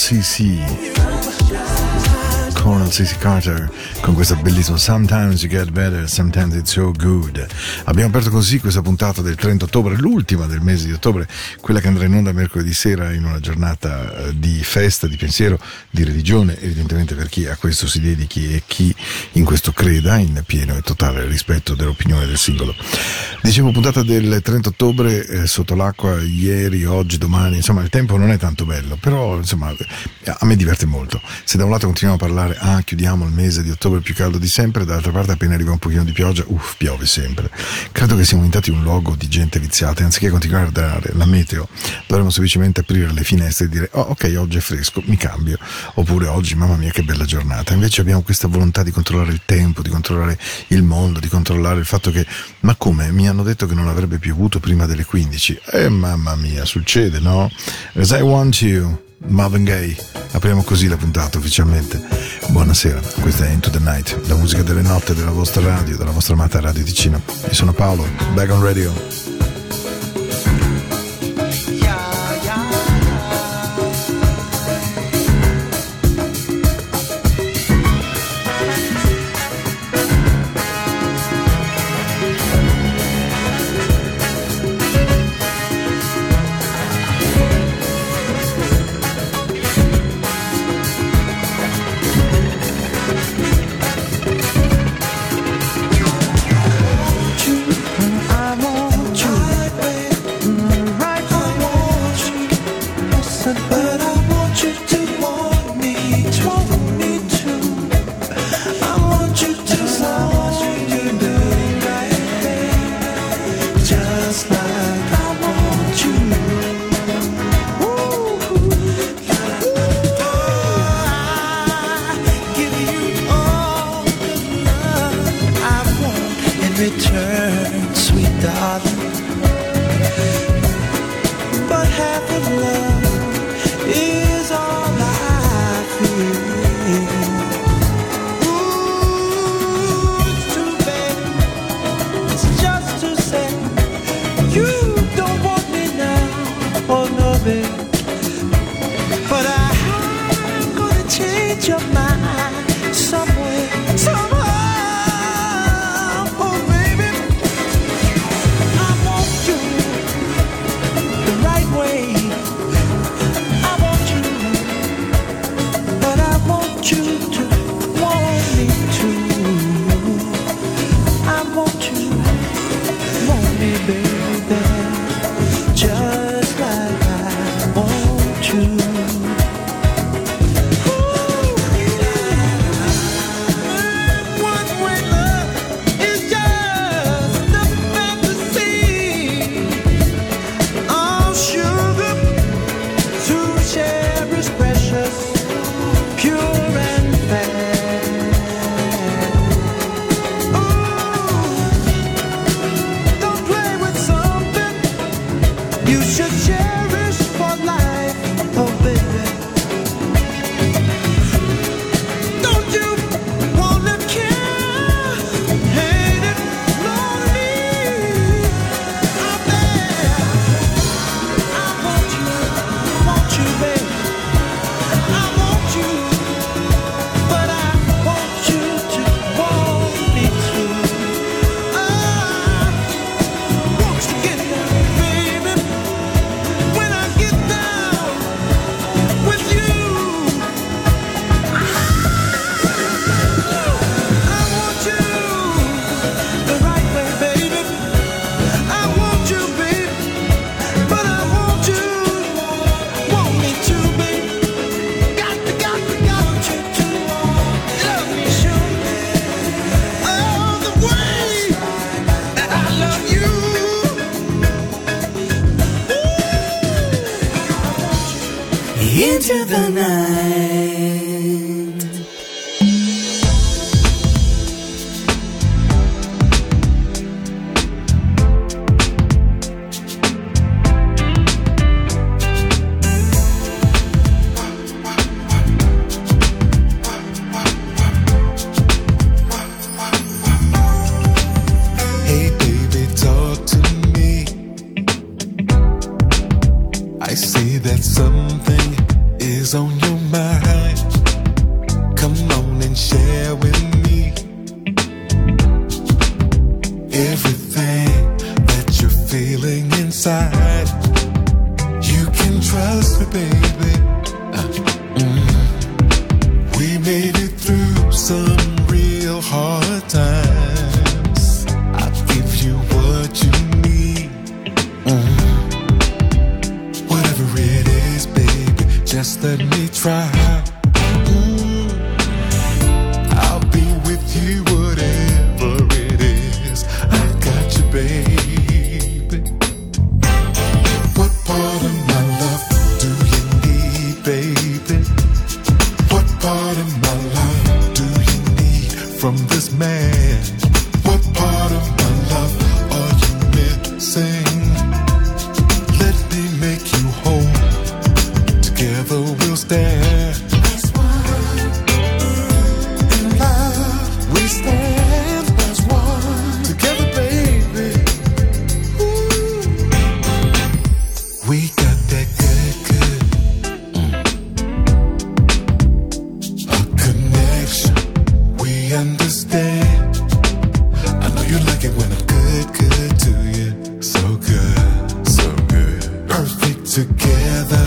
CC. Colonel C.C. Carter con questa bellissima Sometimes you get better, sometimes it's so good. Abbiamo aperto così questa puntata del 30 ottobre, l'ultima del mese di ottobre, quella che andrà in onda mercoledì sera in una giornata eh, di festa, di pensiero, di religione, evidentemente per chi a questo si dedichi e chi in questo creda in pieno e totale rispetto dell'opinione del singolo. Dicevo puntata del 30 ottobre eh, sotto l'acqua ieri, oggi, domani, insomma il tempo non è tanto bello, però insomma a me diverte molto. Se da un lato continuiamo a parlare ah, chiudiamo il mese di ottobre più caldo di sempre, dall'altra parte appena arriva un pochino di pioggia, uff, piove sempre. Credo che siamo diventati un luogo di gente viziata, anziché continuare a dare la meteo, dovremmo semplicemente aprire le finestre e dire, oh, ok, oggi è fresco, mi cambio, oppure oggi, mamma mia, che bella giornata. Invece abbiamo questa volontà di controllare il tempo, di controllare il mondo, di controllare il fatto che, ma come, mi hanno detto che non avrebbe piovuto prima delle 15. Eh, mamma mia, succede, no? As I want you. Marvin Gaye. Apriamo così la puntata ufficialmente. Buonasera, questa è Into the Night, la musica delle notte della vostra radio, della vostra amata Radio Ticino. Io sono Paolo, back on radio. Canzone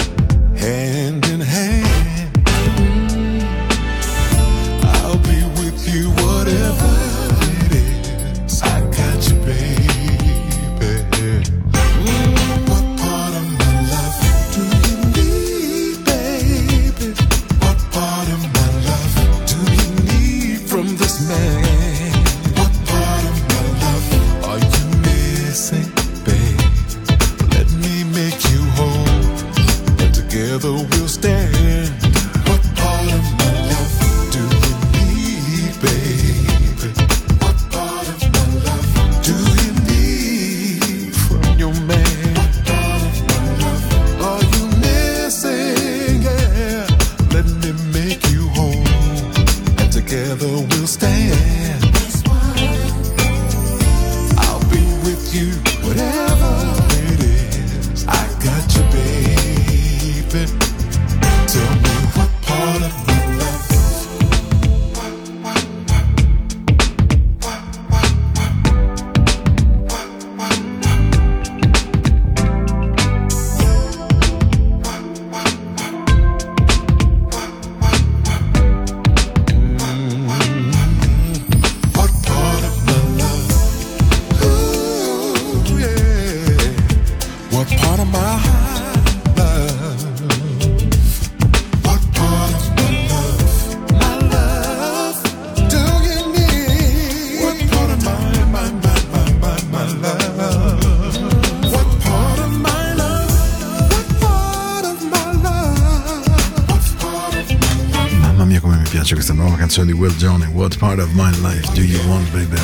di Will Johnny, What Part of My Life Do You Want Baby?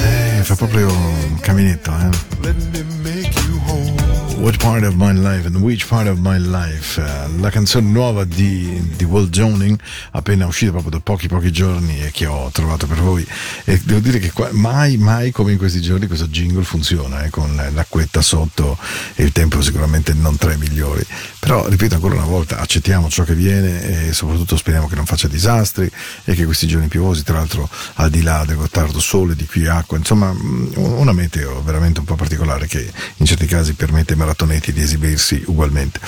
Eh, fa proprio un caminetto, eh? What Part of My Life and Which Part of My Life, uh, la canzone nuova di, di Walt Joning, appena uscita proprio da pochi pochi giorni e che ho trovato per voi. E devo dire che qua, mai, mai come in questi giorni questo jingle funziona, eh, con l'acquetta sotto e il tempo sicuramente non tra i migliori. Però, ripeto ancora una volta, accettiamo ciò che viene e soprattutto speriamo che non faccia disastri e che questi giorni piovosi, tra l'altro al di là del Gottardo sole, di qui acqua, insomma una meteo veramente un po' particolare che in certi casi permette maratoneti di esibirsi ugualmente.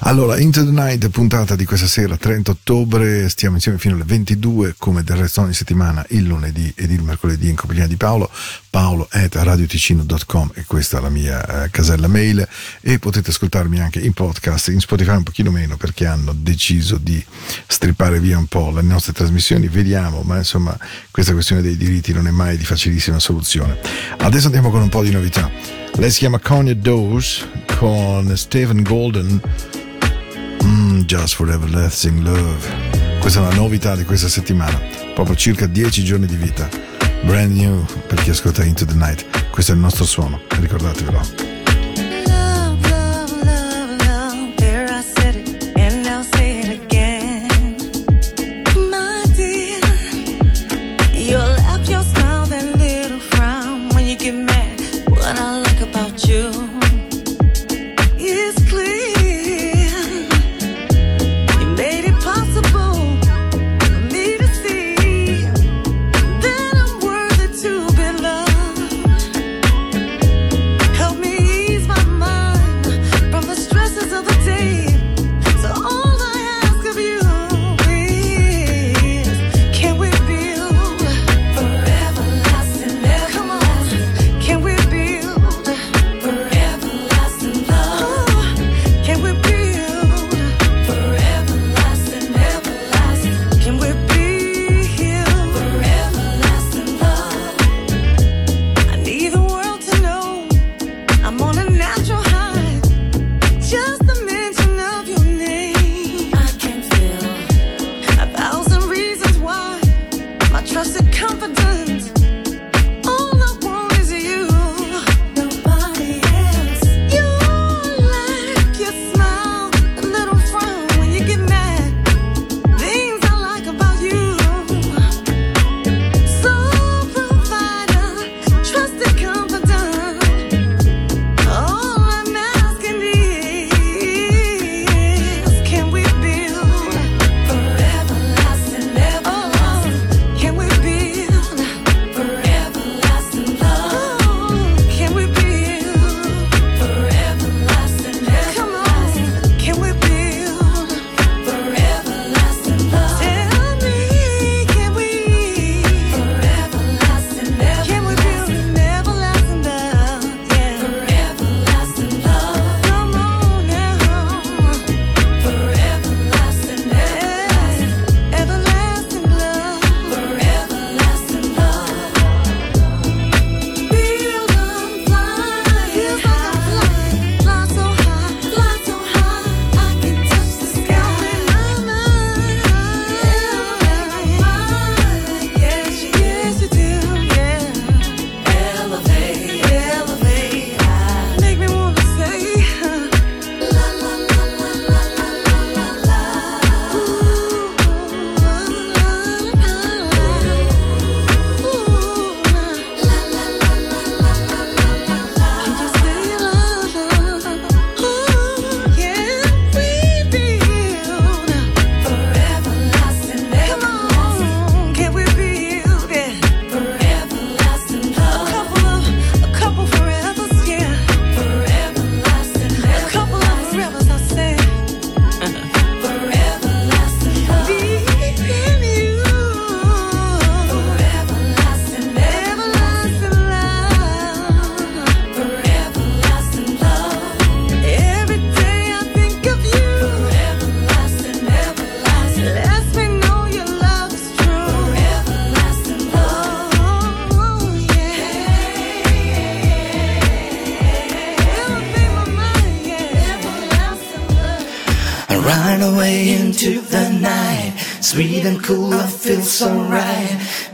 Allora, Into the Night, puntata di questa sera, 30 ottobre, stiamo insieme fino alle 22, come del resto ogni settimana, il lunedì ed il mercoledì in compagnia di Paolo, paolo at radioticino.com e questa è la mia eh, casella mail e potete ascoltarmi anche in podcast, in Spotify un pochino meno perché hanno deciso di strippare via un po' le nostre trasmissioni, vediamo, ma insomma questa questione dei diritti non è mai di facilissima soluzione. Adesso andiamo con un po' di novità. Lei si chiama Konya Dose con Stephen Golden. Mm, just for everlasting love. Questa è una novità di questa settimana, proprio circa 10 giorni di vita. Brand new per chi ascolta Into the Night. Questo è il nostro suono, ricordatevelo.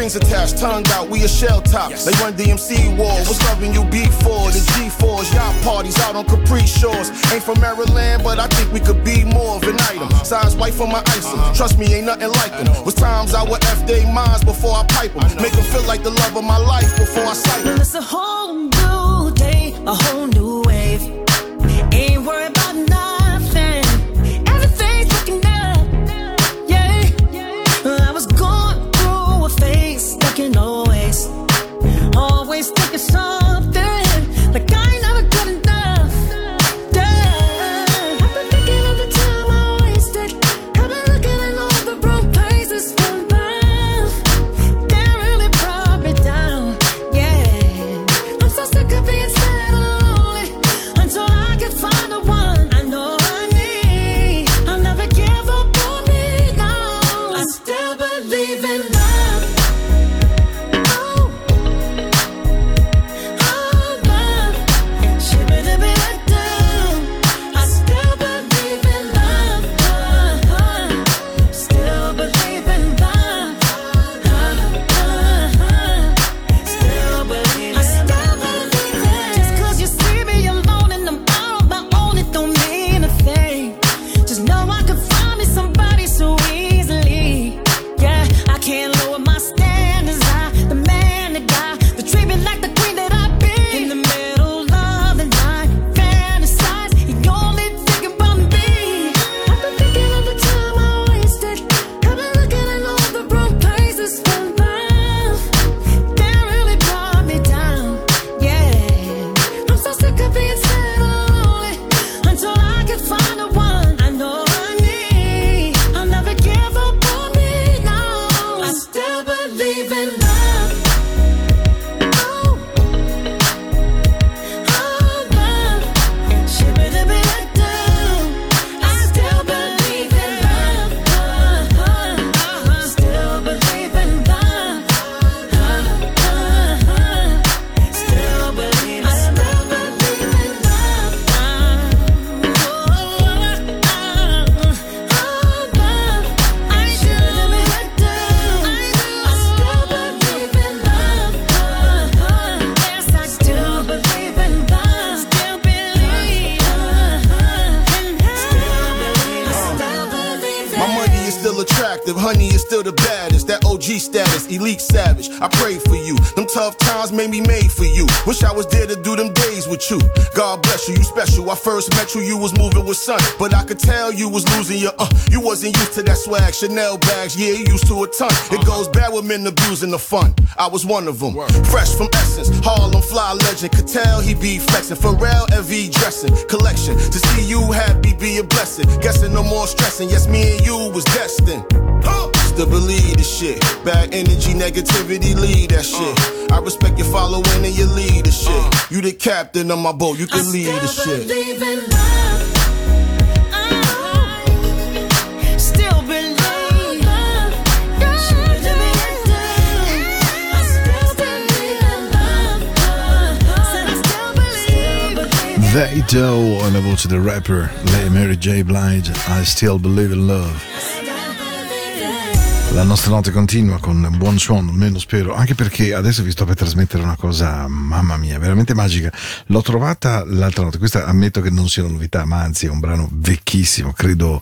strings attached, tongue out, we a shell top. Yes. They run DMC war. What's loving you B4, the G4s, y'all parties out on Capri Shores. Ain't from Maryland, but I think we could be more of an item. Uh-huh. Size white for my ice. Uh-huh. Trust me, ain't nothing like them. Was times I would F they minds before I pipe them. Make them feel like the love of my life before I sight them. It's a whole new day, a whole new first met you, you was moving with sun. But I could tell you was losing your uh. You wasn't used to that swag. Chanel bags, yeah, you used to a ton. It goes bad with men abusing the fun. I was one of them. Fresh from Essence, Harlem fly legend. Could tell he be flexing. Pharrell LV dressing. Collection. To see you happy be a blessing. Guessing no more stressing. Yes, me and you was destined. To believe the shit. Bad energy, negativity, lead that shit. I respect your following and your leadership. You the captain of my boat, you can lead the shit. believe in love. I still believe. I still believe in love. Said I still believe. They Do, la voce del rapper, Lady Mary J. Blige, I Still Believe in Love. La nostra notte continua con buon suono, almeno spero, anche perché adesso vi sto per trasmettere una cosa, mamma mia, veramente magica. L'ho trovata l'altra notte, questa ammetto che non sia una novità, ma anzi è un brano vecchissimo, credo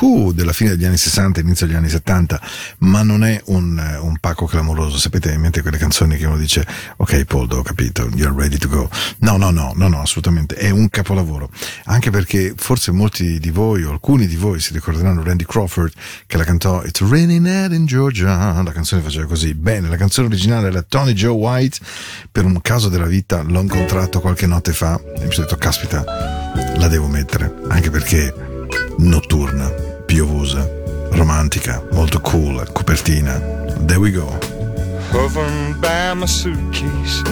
uh, della fine degli anni 60, inizio degli anni 70, ma non è un, un pacco clamoroso. Sapete in mente quelle canzoni che uno dice, ok Paul, ho capito, you're ready to go. No, no, no, no, no, assolutamente, è un capolavoro. Anche perché forse molti di voi, o alcuni di voi, si ricorderanno Randy Crawford che la cantò It's Raining Out in Georgia. La canzone faceva così. Bene, la canzone originale era Tony Joe White. Per un caso della vita l'ho incontrato qualche notte fa e mi sono detto, caspita, la devo mettere. Anche perché notturna, piovosa, romantica, molto cool, copertina. There we go. hovering by my suitcase,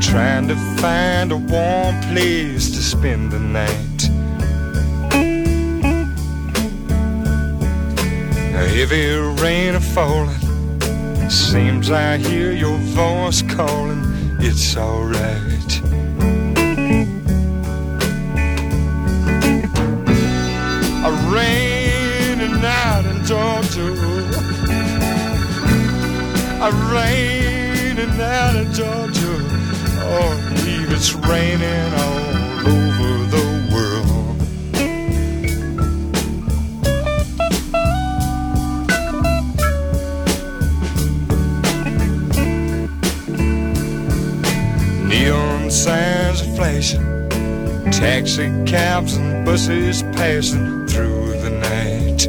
trying to find a warm place to spend the night. A heavy rain a falling, seems I hear your voice calling. It's alright. A rainy night in Georgia. A rainy night in Georgia. Oh, I believe it's raining all Neon signs are flashing, taxi cabs and buses passing through the night.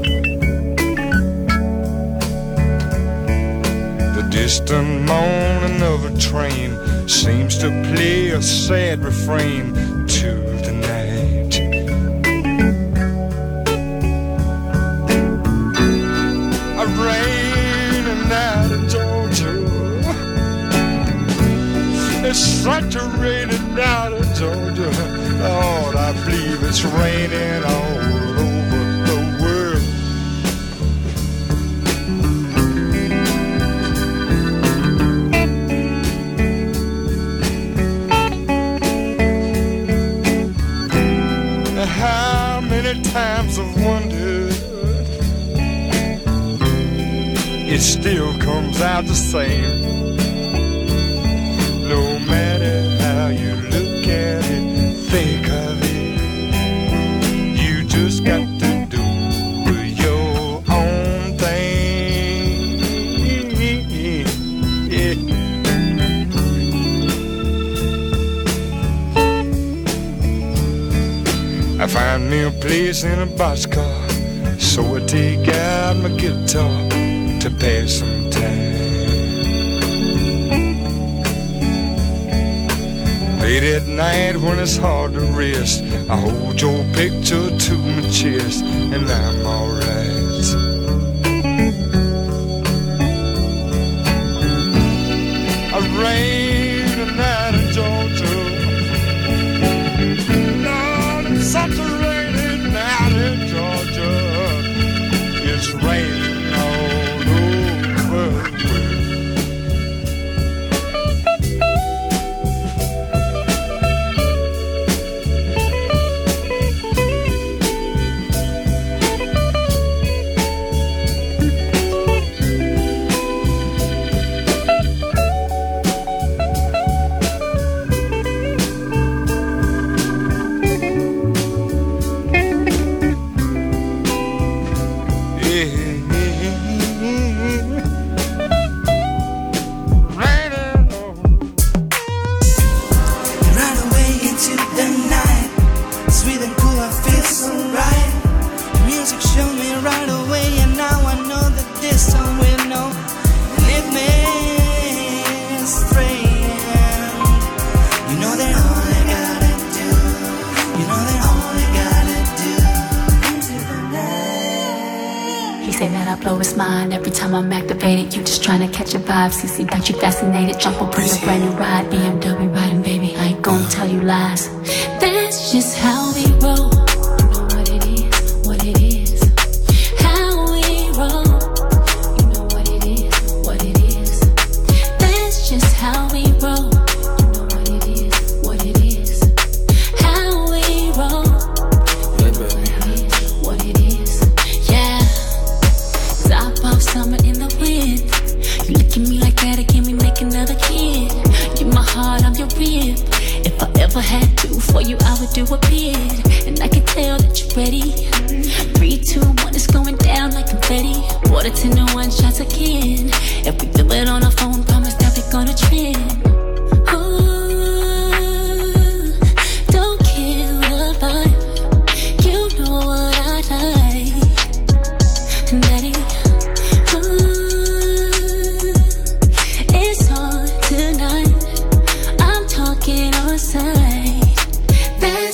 The distant moaning of a train seems to play a sad refrain to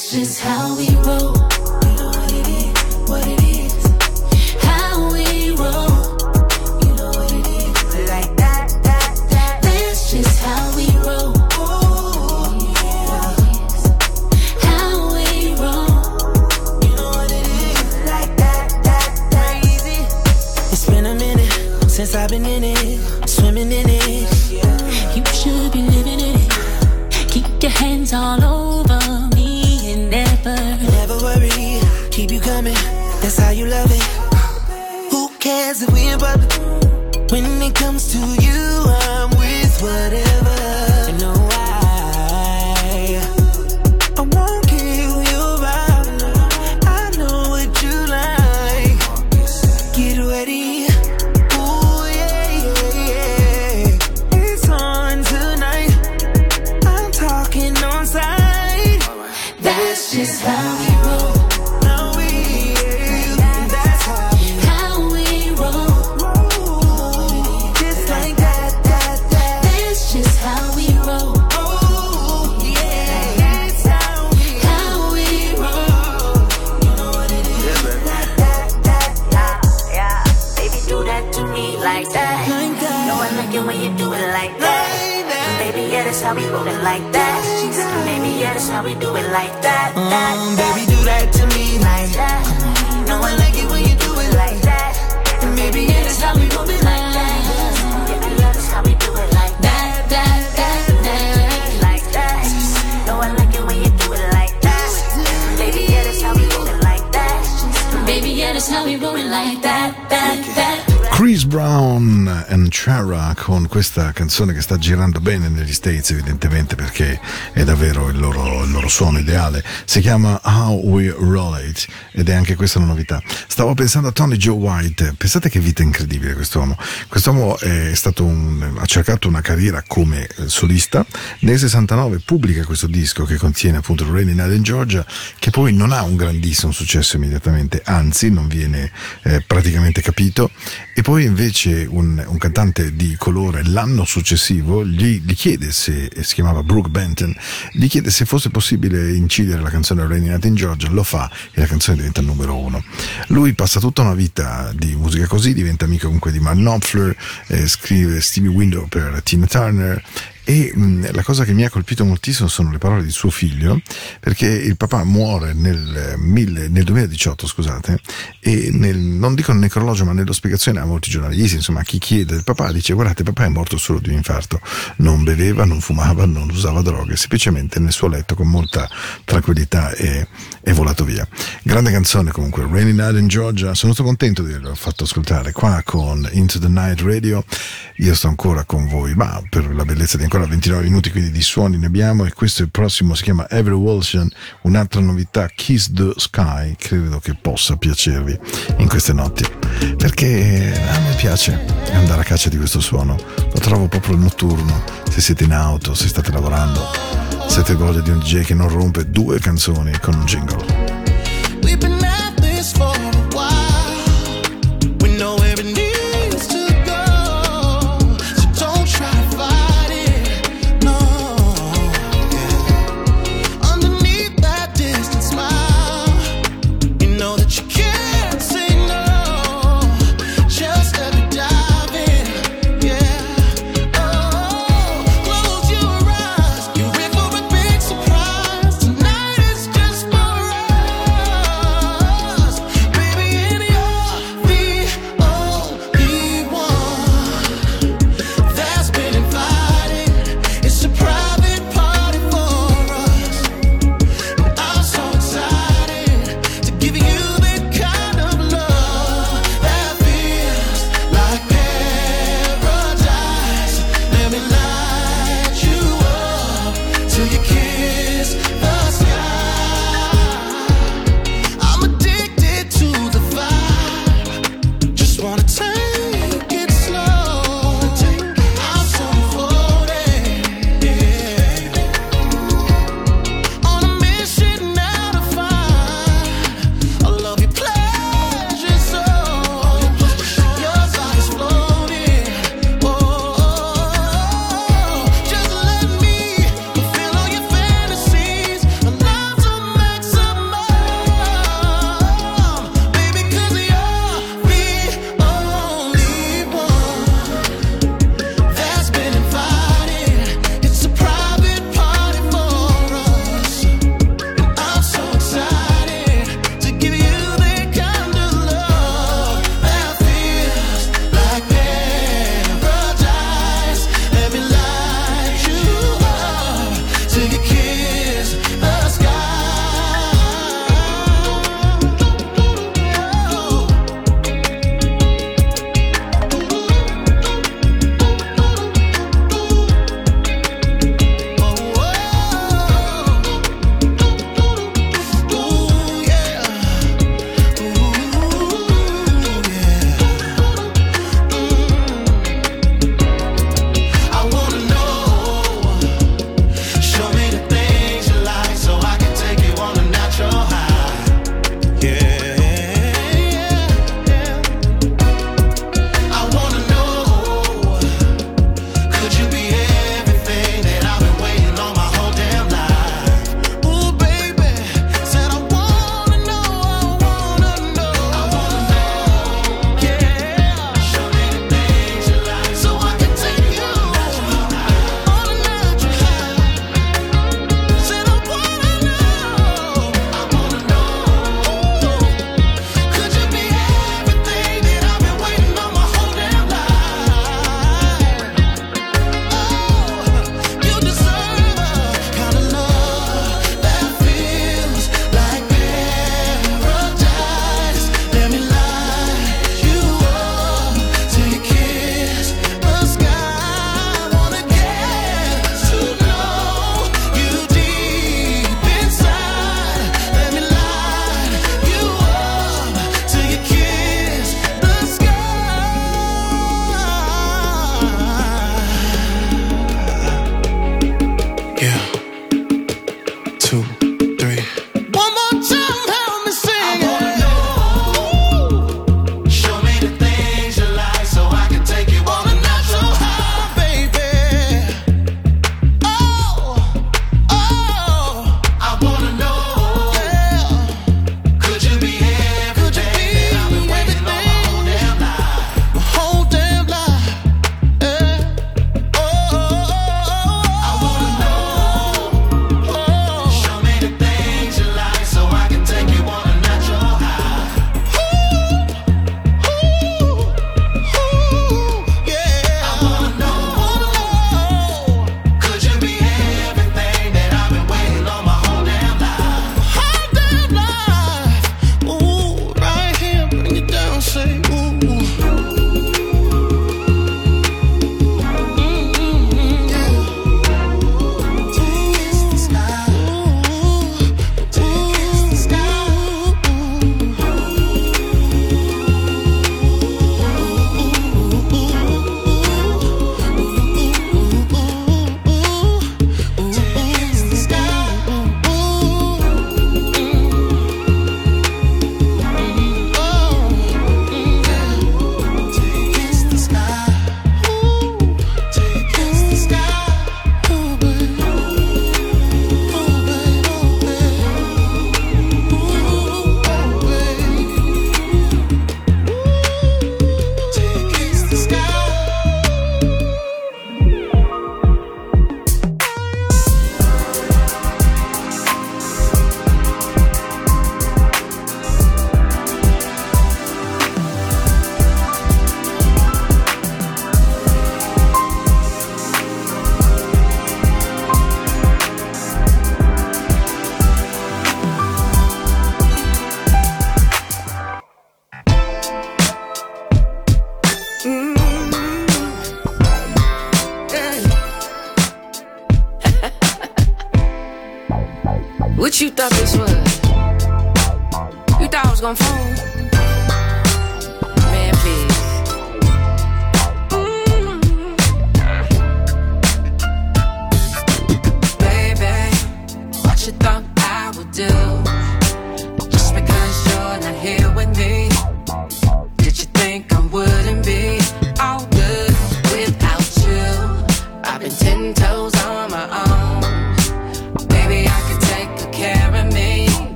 That's just how we roll. Chris Brown and Chara con questa canzone che sta girando bene negli States evidentemente perché è davvero il loro, il loro suono ideale. Si chiama How We Roll It ed è anche questa una novità. Stavo pensando a Tony Joe White. Pensate che vita incredibile quest'uomo. Quest'uomo un, ha cercato una carriera come eh, solista. Nel 69 pubblica questo disco che contiene appunto Night in Georgia che poi non ha un grandissimo successo immediatamente anzi non viene eh, praticamente capito. E poi invece un, un cantante di colore l'anno successivo gli, gli chiede se, si chiamava Brooke Benton, gli chiede se fosse possibile incidere la canzone Rainy Night in Georgia, lo fa e la canzone diventa il numero uno. Lui passa tutta una vita di musica così, diventa amico comunque di Mark Knopfler, eh, scrive Stevie Window per Tina Turner e mh, la cosa che mi ha colpito moltissimo sono le parole di suo figlio, perché il papà muore nel, eh, mille- nel 2018, scusate, e nel, non dico nel necrologio, ma nello spiegazione a molti giornalisti, insomma, chi chiede del papà, dice guardate, papà è morto solo di un infarto, non beveva, non fumava, non usava droghe, semplicemente nel suo letto con molta tranquillità e è volato via. Grande canzone comunque, Rainy Night in Georgia, sono stato contento di averlo fatto ascoltare qua con Into the Night Radio, io sto ancora con voi, ma per la bellezza di ancora 29 minuti, quindi di suoni ne abbiamo e questo è il prossimo, si chiama Every Wilson, un'altra novità, Kiss the Sky, credo che possa piacervi in queste notti, perché a me piace andare a caccia di questo suono, lo trovo proprio notturno, se siete in auto, se state lavorando, siete voglia di un DJ che non rompe due canzoni con un jingle.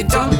you don't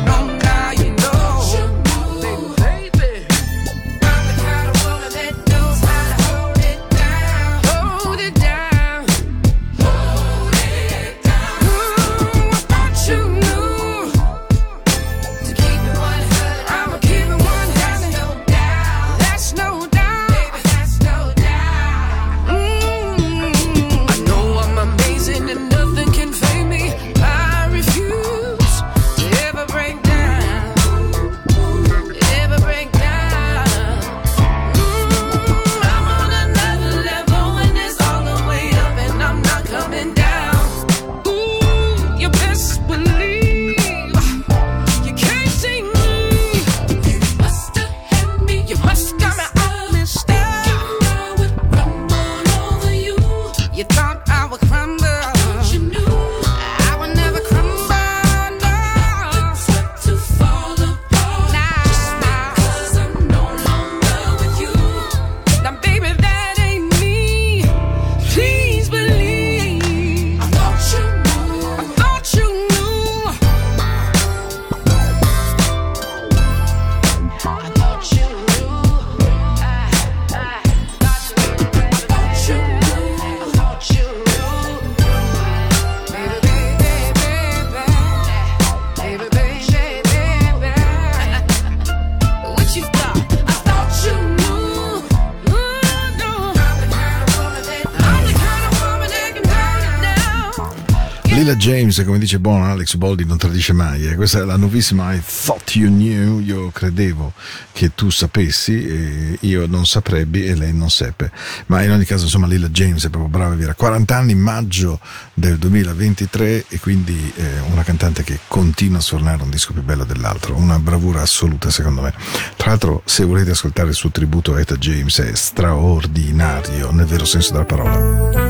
James, come dice Bono, Alex Boldi non tradisce mai. Eh. Questa è la nuovissima I Thought You Knew, io credevo che tu sapessi, eh, io non saprebbi e lei non seppe. Ma in ogni caso, insomma, Lilla James è proprio brava e vera. 40 anni, maggio del 2023 e quindi eh, una cantante che continua a suonare un disco più bello dell'altro. Una bravura assoluta, secondo me. Tra l'altro, se volete ascoltare il suo tributo a Eta James è straordinario, nel vero senso della parola.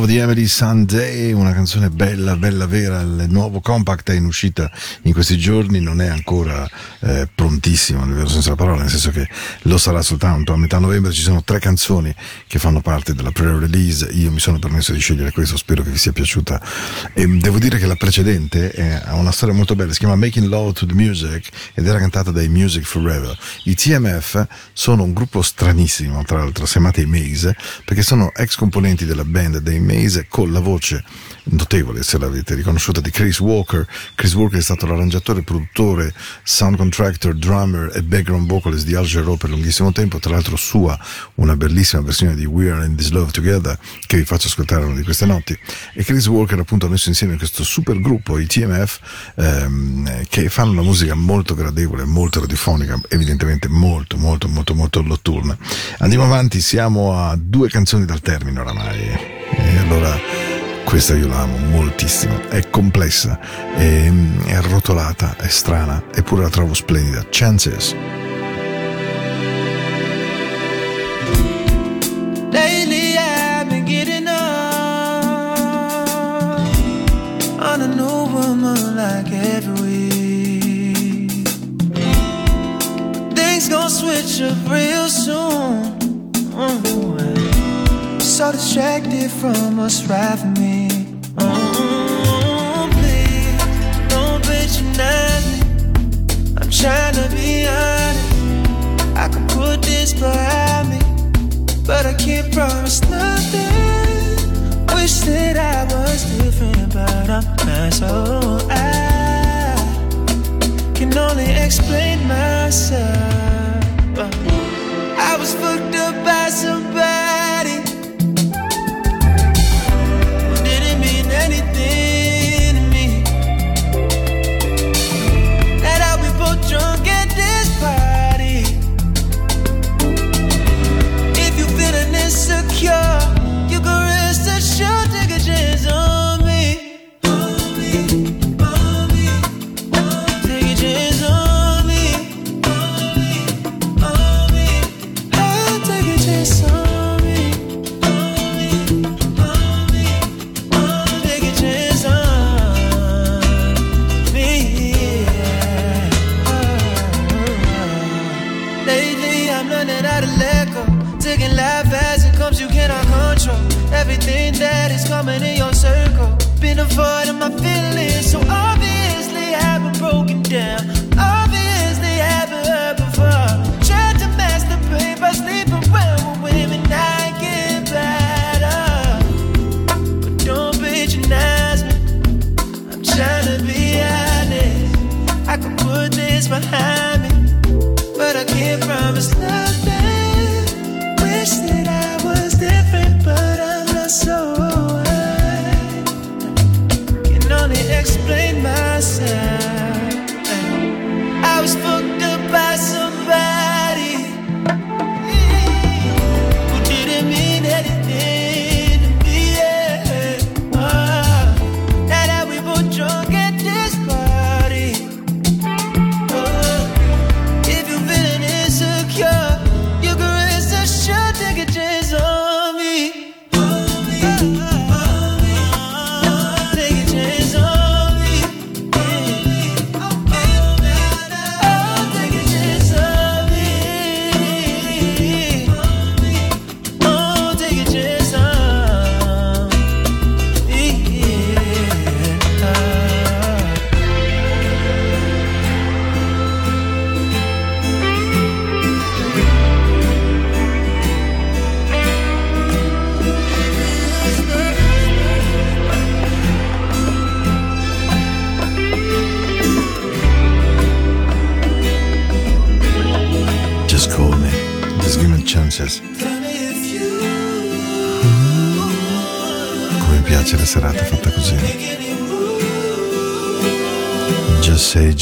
Nuova di Emily Sunday, una canzone bella, bella vera, il nuovo compact è in uscita in questi giorni, non è ancora eh, prontissimo nel vero senso della parola, nel senso che lo sarà soltanto. A metà novembre, ci sono tre canzoni che fanno parte della pre-release, io mi sono permesso di scegliere questo, spero che vi sia piaciuta. E devo dire che la precedente è- ha una storia molto bella, si chiama Making Love to the Music ed era cantata dai Music Forever. I TMF sono un gruppo stranissimo, tra l'altro, si chiamate i Maze, perché sono ex componenti della band dei Maze con la voce notevole, se l'avete riconosciuta, di Chris Walker. Chris Walker è stato l'arrangiatore, produttore, sound contractor, drummer e background vocalist di Al Jarreau per lunghissimo tempo, tra l'altro sua una bellissima versione di We Are in This Love Together che vi faccio ascoltare una di queste notti. E Chris Walker appunto ha messo insieme questo super gruppo, i TMF, ehm, che fanno una musica molto gradevole, molto radiofonica, evidentemente molto, molto, molto, molto notturna. Andiamo avanti, siamo a due canzoni dal termine oramai. E allora questa io la amo moltissimo, è complessa, è, è arrotolata, è strana, eppure la trovo splendida. Chances. Lately I've been getting up on a new woman like every week. Things gon' switch up real Distracted from what's right for me. Mm, please, don't patronize me. I'm trying to be honest. I can put this behind me but I can't promise nothing. Wish that I was different, but I'm not so I can only explain myself. Behind me but I can't promise nothing. Wish that I was different, but I'm not so. Can only explain myself. I was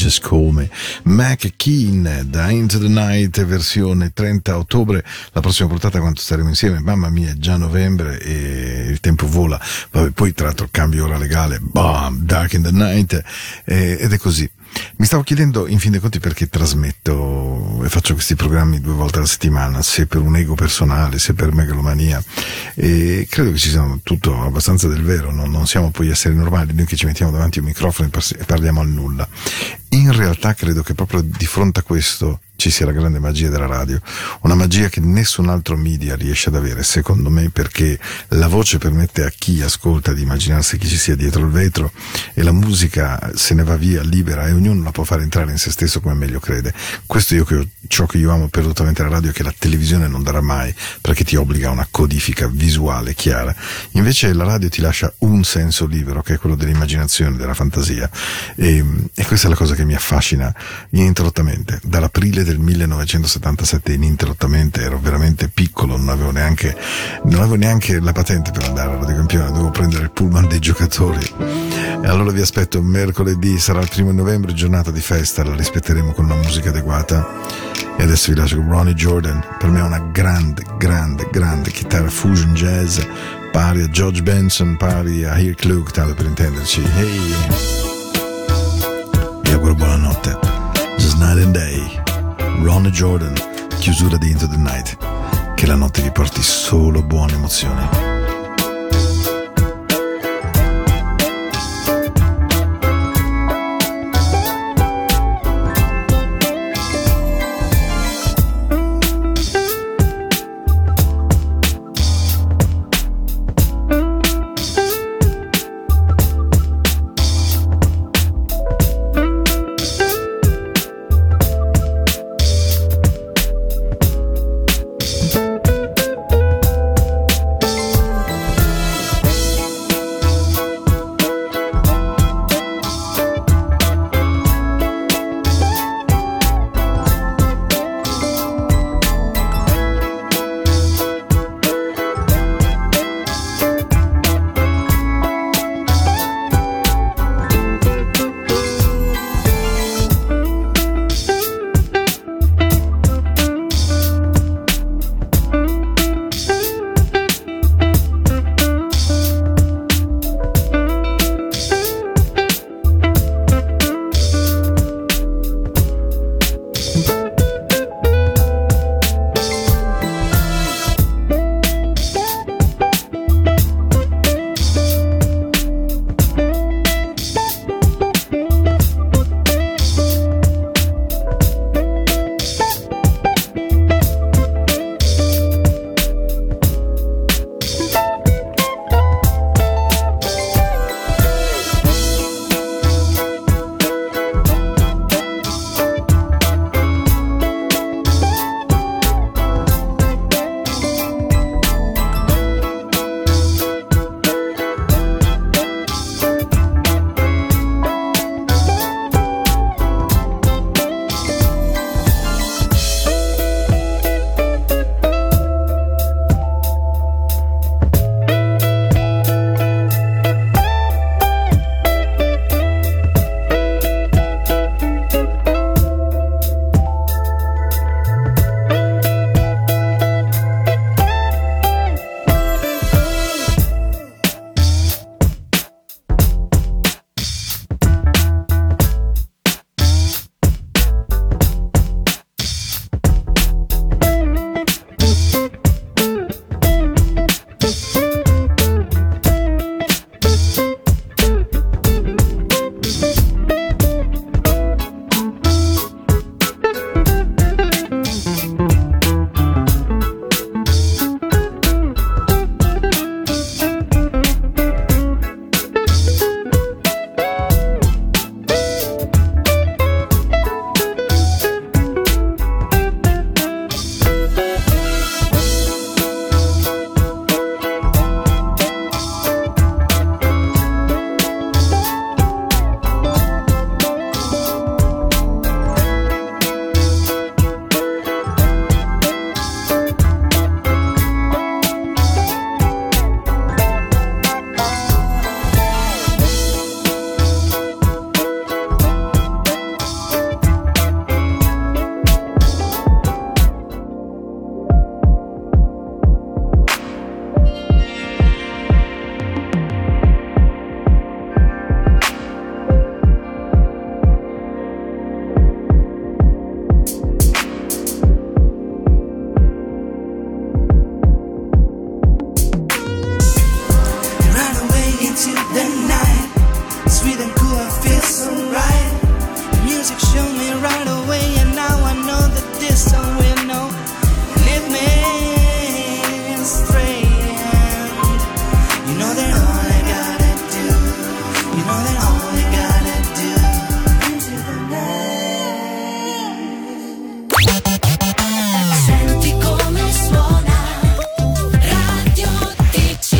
Just say, just call me. Mac Keen da Into the Night, versione 30 ottobre. La prossima puntata, quando staremo insieme, mamma mia, è già novembre e il tempo vola. Vabbè, poi, tra l'altro, cambio ora legale, bam, Dark in the Night, eh, ed è così. Mi stavo chiedendo in fin dei conti perché trasmetto e faccio questi programmi due volte alla settimana, se per un ego personale, se per megalomania. E credo che ci sia tutto abbastanza del vero, non, non siamo poi esseri normali, noi che ci mettiamo davanti a un microfono e e parliamo al nulla. In realtà credo che proprio di fronte a questo ci sia la grande magia della radio, una magia che nessun altro media riesce ad avere, secondo me, perché la voce permette a chi ascolta di immaginarsi chi ci sia dietro il vetro e la musica se ne va via libera e ognuno la può fare entrare in se stesso come meglio crede. Questo io che, ciò che io amo perdutamente la radio è che la televisione non darà mai perché ti obbliga a una codifica visuale chiara. Invece la radio ti lascia un senso libero che è quello dell'immaginazione, della fantasia e, e questa è la cosa che mi affascina ininterrottamente. Dall'aprile del 1977 ininterrottamente ero veramente piccolo, non avevo neanche, non avevo neanche la patente per andare alla Campione, dovevo prendere il pullman dei giocatori. E allora vi aspetto mercoledì, sarà il primo novembre, giornata di festa, la rispetteremo con una musica adeguata. E adesso vi lascio con Ronnie Jordan, per me è una grande, grande, grande chitarra fusion jazz, pari a George Benson, pari a Here Klug, tanto per intenderci. Hey! Vi auguro buonanotte. Just night and day. Ronnie Jordan, chiusura di Into the Night. Che la notte vi porti solo buone emozioni.